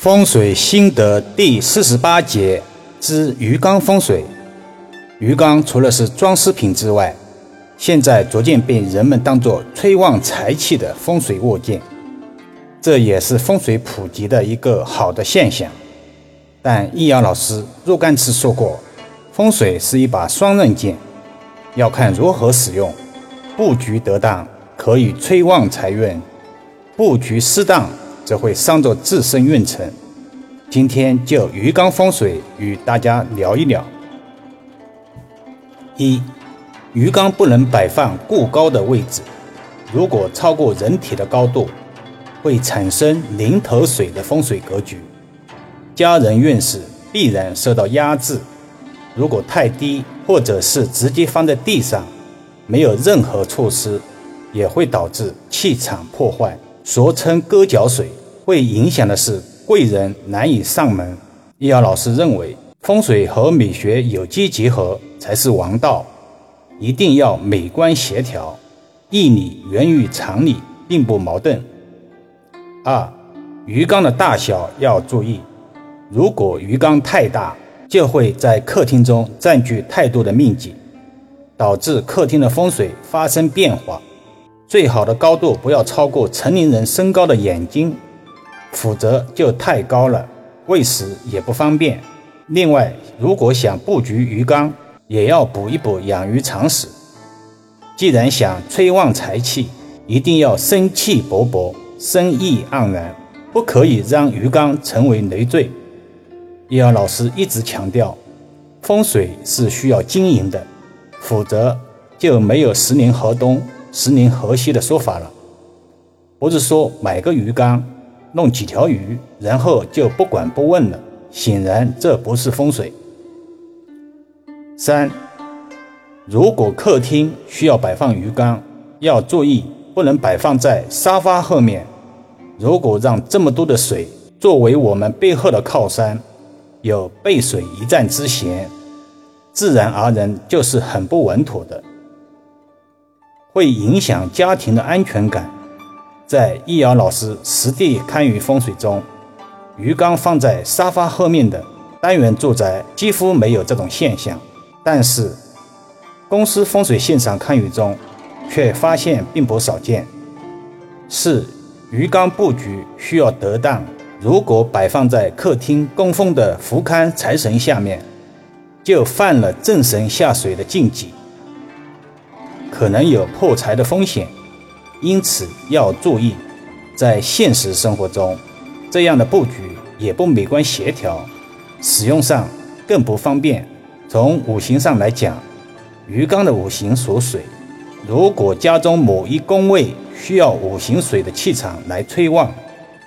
风水心得第四十八节之鱼缸风水。鱼缸除了是装饰品之外，现在逐渐被人们当作催旺财气的风水物件，这也是风水普及的一个好的现象。但易遥老师若干次说过，风水是一把双刃剑，要看如何使用。布局得当，可以催旺财运；布局失当，则会伤着自身运程。今天就鱼缸风水与大家聊一聊。一，鱼缸不能摆放过高的位置，如果超过人体的高度，会产生零头水的风水格局，家人运势必然受到压制。如果太低，或者是直接放在地上，没有任何措施，也会导致气场破坏，俗称割脚水。会影响的是贵人难以上门。易遥老师认为，风水和美学有机结合才是王道，一定要美观协调，义理源于常理，并不矛盾。二，鱼缸的大小要注意，如果鱼缸太大，就会在客厅中占据太多的面积，导致客厅的风水发生变化。最好的高度不要超过成年人身高的眼睛。否则就太高了，喂食也不方便。另外，如果想布局鱼缸，也要补一补养鱼常识。既然想催旺财气，一定要生气勃勃、生意盎然，不可以让鱼缸成为累赘。易遥老师一直强调，风水是需要经营的，否则就没有十年河东、十年河西的说法了。不是说买个鱼缸。弄几条鱼，然后就不管不问了。显然这不是风水。三，如果客厅需要摆放鱼缸，要注意不能摆放在沙发后面。如果让这么多的水作为我们背后的靠山，有背水一战之嫌，自然而然就是很不稳妥的，会影响家庭的安全感。在易遥老师实地看鱼风水中，鱼缸放在沙发后面的单元住宅几乎没有这种现象，但是公司风水现场看鱼中却发现并不少见。四、鱼缸布局需要得当，如果摆放在客厅供奉的福龛财神下面，就犯了正神下水的禁忌，可能有破财的风险。因此要注意，在现实生活中，这样的布局也不美观协调，使用上更不方便。从五行上来讲，鱼缸的五行属水，如果家中某一宫位需要五行水的气场来催旺，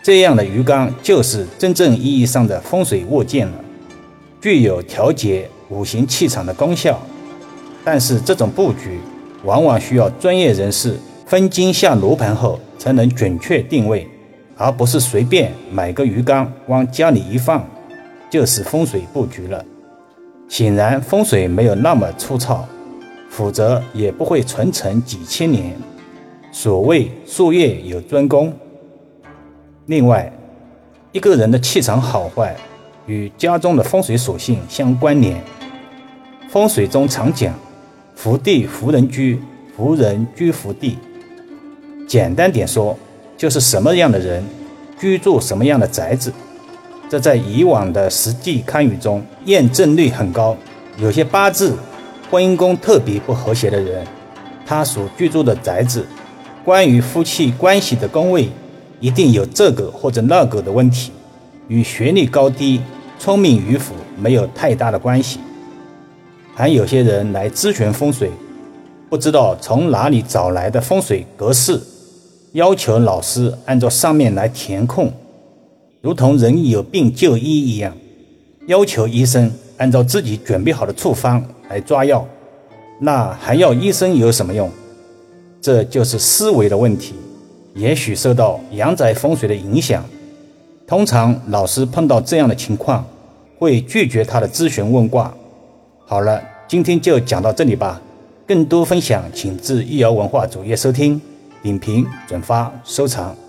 这样的鱼缸就是真正意义上的风水物件了，具有调节。五行气场的功效。但是这种布局往往需要专业人士。分金下罗盘后才能准确定位，而不是随便买个鱼缸往家里一放就是风水布局了。显然风水没有那么粗糙，否则也不会传承几千年。所谓术业有专攻。另外，一个人的气场好坏与家中的风水属性相关联。风水中常讲“福地福人居，福人居福地”。简单点说，就是什么样的人居住什么样的宅子。这在以往的实际堪舆中验证率很高。有些八字婚姻宫特别不和谐的人，他所居住的宅子，关于夫妻关系的宫位，一定有这个或者那个的问题，与学历高低、聪明与否没有太大的关系。还有些人来咨询风水，不知道从哪里找来的风水格式。要求老师按照上面来填空，如同人有病就医一样，要求医生按照自己准备好的处方来抓药，那还要医生有什么用？这就是思维的问题，也许受到阳宅风水的影响。通常老师碰到这样的情况，会拒绝他的咨询问卦。好了，今天就讲到这里吧。更多分享，请至易瑶文化主页收听。点评、转发、收藏。